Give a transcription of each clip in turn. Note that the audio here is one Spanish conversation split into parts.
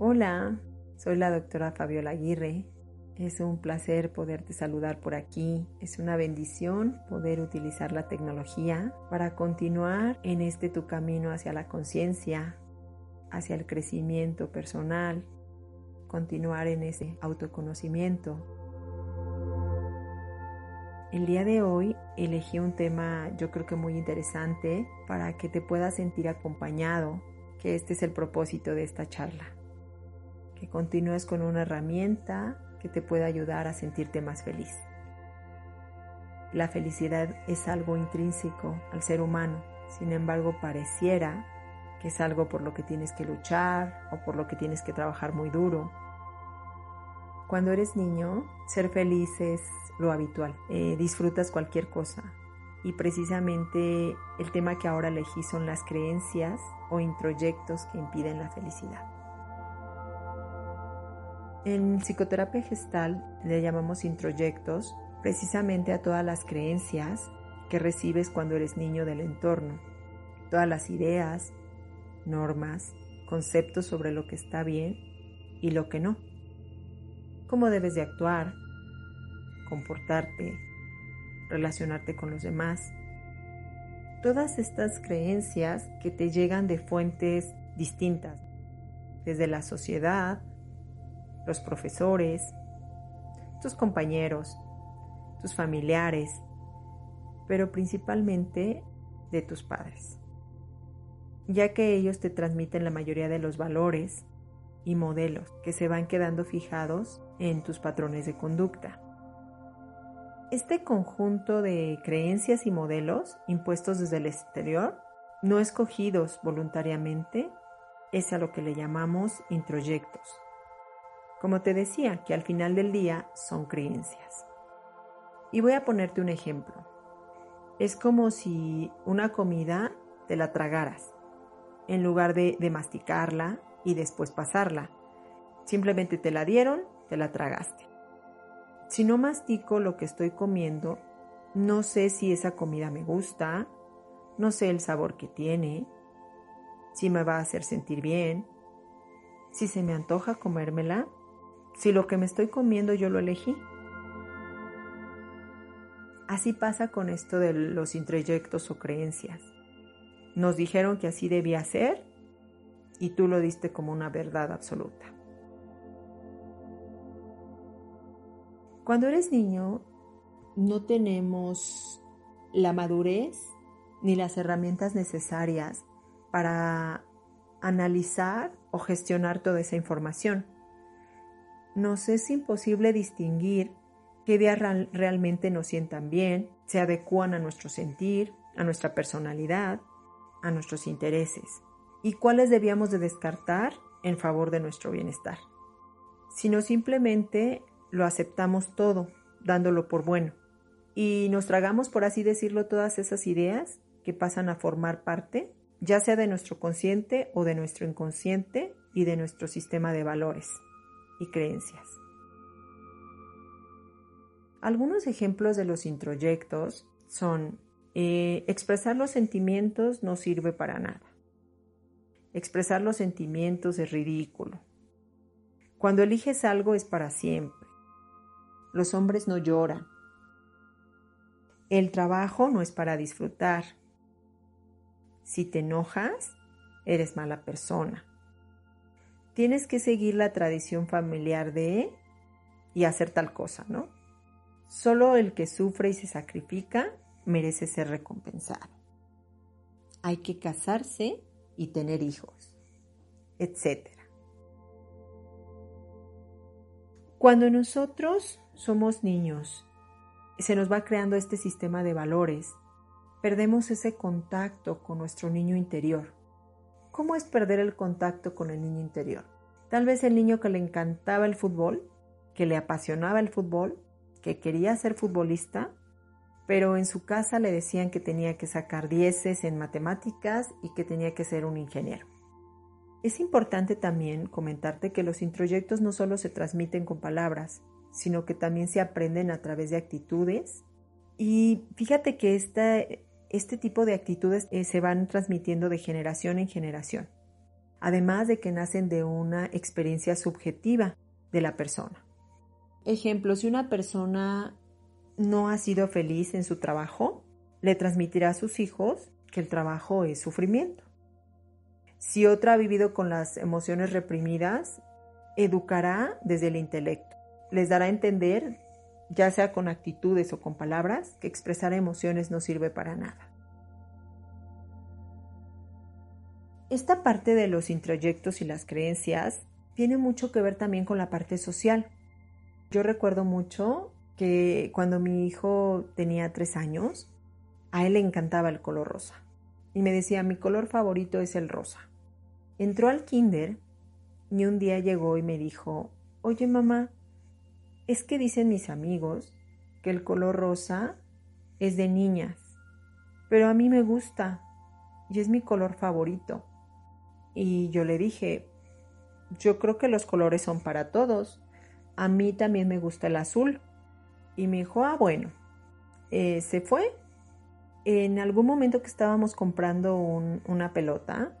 Hola, soy la doctora Fabiola Aguirre. Es un placer poderte saludar por aquí. Es una bendición poder utilizar la tecnología para continuar en este tu camino hacia la conciencia, hacia el crecimiento personal, continuar en ese autoconocimiento. El día de hoy elegí un tema yo creo que muy interesante para que te puedas sentir acompañado, que este es el propósito de esta charla que continúes con una herramienta que te pueda ayudar a sentirte más feliz. La felicidad es algo intrínseco al ser humano, sin embargo pareciera que es algo por lo que tienes que luchar o por lo que tienes que trabajar muy duro. Cuando eres niño, ser feliz es lo habitual, eh, disfrutas cualquier cosa y precisamente el tema que ahora elegí son las creencias o introyectos que impiden la felicidad. En psicoterapia gestal le llamamos introyectos precisamente a todas las creencias que recibes cuando eres niño del entorno, todas las ideas, normas, conceptos sobre lo que está bien y lo que no, cómo debes de actuar, comportarte, relacionarte con los demás. Todas estas creencias que te llegan de fuentes distintas, desde la sociedad, los profesores, tus compañeros, tus familiares, pero principalmente de tus padres, ya que ellos te transmiten la mayoría de los valores y modelos que se van quedando fijados en tus patrones de conducta. Este conjunto de creencias y modelos impuestos desde el exterior, no escogidos voluntariamente, es a lo que le llamamos introyectos como te decía, que al final del día son creencias. Y voy a ponerte un ejemplo. Es como si una comida te la tragaras, en lugar de, de masticarla y después pasarla. Simplemente te la dieron, te la tragaste. Si no mastico lo que estoy comiendo, no sé si esa comida me gusta, no sé el sabor que tiene, si me va a hacer sentir bien, si se me antoja comérmela si lo que me estoy comiendo yo lo elegí. Así pasa con esto de los introyectos o creencias. Nos dijeron que así debía ser y tú lo diste como una verdad absoluta. Cuando eres niño, no tenemos la madurez ni las herramientas necesarias para analizar o gestionar toda esa información nos es imposible distinguir qué ideas realmente nos sientan bien, se adecúan a nuestro sentir, a nuestra personalidad, a nuestros intereses, y cuáles debíamos de descartar en favor de nuestro bienestar. Sino simplemente lo aceptamos todo, dándolo por bueno, y nos tragamos, por así decirlo, todas esas ideas que pasan a formar parte, ya sea de nuestro consciente o de nuestro inconsciente y de nuestro sistema de valores y creencias. Algunos ejemplos de los introyectos son eh, expresar los sentimientos no sirve para nada. Expresar los sentimientos es ridículo. Cuando eliges algo es para siempre. Los hombres no lloran. El trabajo no es para disfrutar. Si te enojas, eres mala persona tienes que seguir la tradición familiar de y hacer tal cosa, ¿no? Solo el que sufre y se sacrifica merece ser recompensado. Hay que casarse y tener hijos, etc. Cuando nosotros somos niños, se nos va creando este sistema de valores, perdemos ese contacto con nuestro niño interior ¿Cómo es perder el contacto con el niño interior? Tal vez el niño que le encantaba el fútbol, que le apasionaba el fútbol, que quería ser futbolista, pero en su casa le decían que tenía que sacar dieces en matemáticas y que tenía que ser un ingeniero. Es importante también comentarte que los introyectos no solo se transmiten con palabras, sino que también se aprenden a través de actitudes. Y fíjate que esta este tipo de actitudes eh, se van transmitiendo de generación en generación. además de que nacen de una experiencia subjetiva de la persona. Ejemplo, si una persona no ha sido feliz en su trabajo, le transmitirá a sus hijos que el trabajo es sufrimiento. Si otra ha vivido con las emociones reprimidas, educará desde el intelecto. Les dará a entender, ya sea con actitudes o con palabras, que expresar emociones no sirve para nada. Esta parte de los introyectos y las creencias tiene mucho que ver también con la parte social. Yo recuerdo mucho que cuando mi hijo tenía tres años, a él le encantaba el color rosa. Y me decía, mi color favorito es el rosa. Entró al kinder y un día llegó y me dijo, oye mamá, es que dicen mis amigos que el color rosa es de niñas, pero a mí me gusta y es mi color favorito. Y yo le dije, yo creo que los colores son para todos. A mí también me gusta el azul. Y me dijo, ah, bueno, eh, se fue. En algún momento que estábamos comprando una pelota,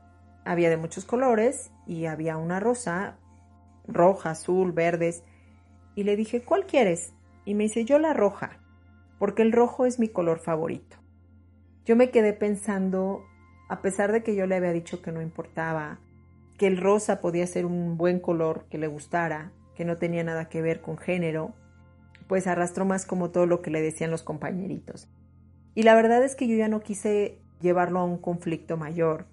había de muchos colores y había una rosa, roja, azul, verdes. Y le dije, ¿cuál quieres? Y me dice, yo la roja, porque el rojo es mi color favorito. Yo me quedé pensando, a pesar de que yo le había dicho que no importaba, que el rosa podía ser un buen color que le gustara, que no tenía nada que ver con género, pues arrastró más como todo lo que le decían los compañeritos. Y la verdad es que yo ya no quise llevarlo a un conflicto mayor,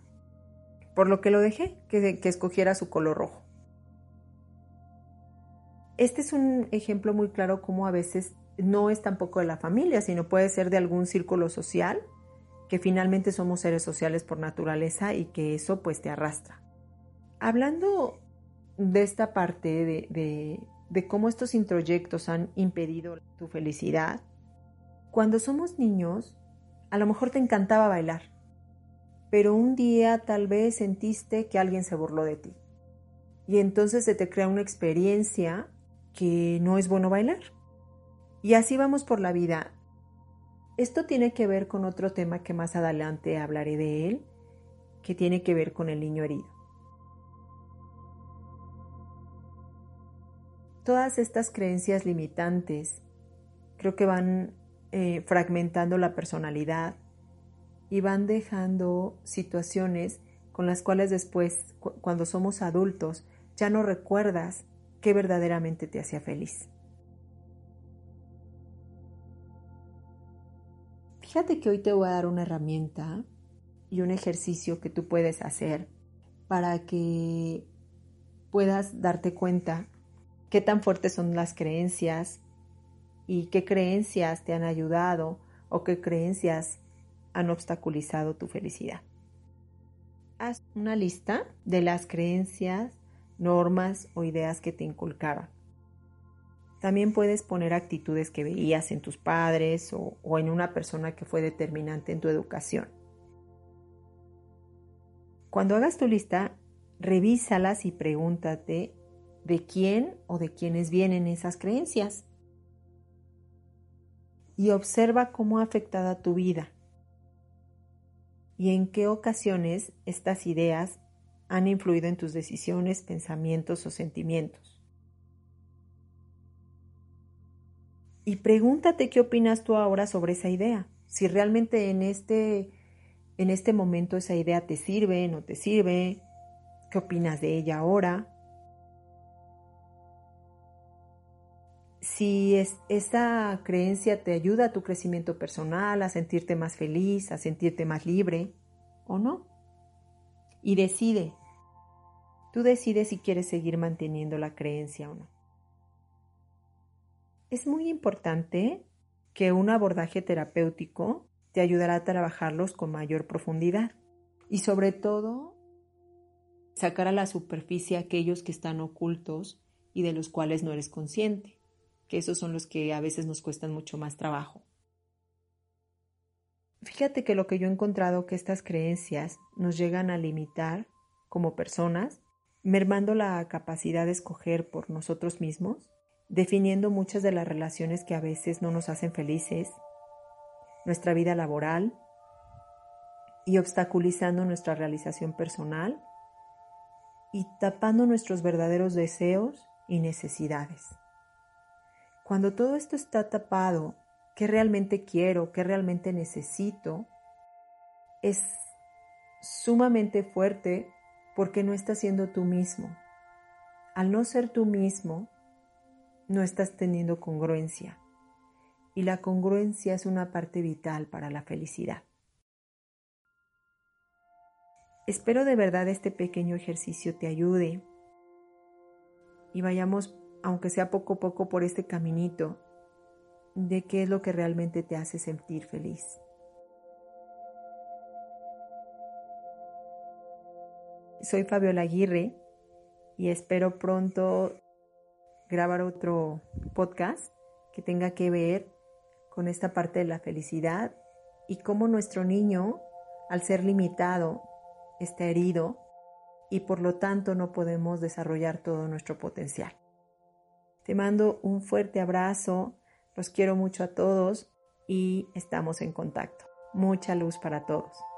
por lo que lo dejé, que, que escogiera su color rojo. Este es un ejemplo muy claro como a veces no es tampoco de la familia, sino puede ser de algún círculo social, que finalmente somos seres sociales por naturaleza y que eso pues te arrastra. Hablando de esta parte de, de cómo estos introyectos han impedido tu felicidad, cuando somos niños, a lo mejor te encantaba bailar, pero un día tal vez sentiste que alguien se burló de ti. Y entonces se te crea una experiencia que no es bueno bailar. Y así vamos por la vida. Esto tiene que ver con otro tema que más adelante hablaré de él, que tiene que ver con el niño herido. Todas estas creencias limitantes creo que van eh, fragmentando la personalidad y van dejando situaciones con las cuales después, cuando somos adultos, ya no recuerdas qué verdaderamente te hacía feliz. Fíjate que hoy te voy a dar una herramienta y un ejercicio que tú puedes hacer para que puedas darte cuenta qué tan fuertes son las creencias y qué creencias te han ayudado o qué creencias han obstaculizado tu felicidad. Haz una lista de las creencias, normas o ideas que te inculcaban. También puedes poner actitudes que veías en tus padres o, o en una persona que fue determinante en tu educación. Cuando hagas tu lista, revísalas y pregúntate de quién o de quiénes vienen esas creencias y observa cómo ha afectado a tu vida y en qué ocasiones estas ideas han influido en tus decisiones, pensamientos o sentimientos. Y pregúntate qué opinas tú ahora sobre esa idea, si realmente en este, en este momento esa idea te sirve, no te sirve, qué opinas de ella ahora, si es, esa creencia te ayuda a tu crecimiento personal, a sentirte más feliz, a sentirte más libre o no. Y decide, tú decides si quieres seguir manteniendo la creencia o no. Es muy importante que un abordaje terapéutico te ayudará a trabajarlos con mayor profundidad y sobre todo sacar a la superficie aquellos que están ocultos y de los cuales no eres consciente que esos son los que a veces nos cuestan mucho más trabajo. Fíjate que lo que yo he encontrado que estas creencias nos llegan a limitar como personas, mermando la capacidad de escoger por nosotros mismos, definiendo muchas de las relaciones que a veces no nos hacen felices, nuestra vida laboral y obstaculizando nuestra realización personal y tapando nuestros verdaderos deseos y necesidades. Cuando todo esto está tapado, ¿qué realmente quiero? ¿Qué realmente necesito? Es sumamente fuerte porque no estás siendo tú mismo. Al no ser tú mismo, no estás teniendo congruencia. Y la congruencia es una parte vital para la felicidad. Espero de verdad este pequeño ejercicio te ayude y vayamos, aunque sea poco a poco, por este caminito de qué es lo que realmente te hace sentir feliz. Soy Fabiola Aguirre y espero pronto grabar otro podcast que tenga que ver con esta parte de la felicidad y cómo nuestro niño, al ser limitado, está herido y por lo tanto no podemos desarrollar todo nuestro potencial. Te mando un fuerte abrazo, los quiero mucho a todos y estamos en contacto. Mucha luz para todos.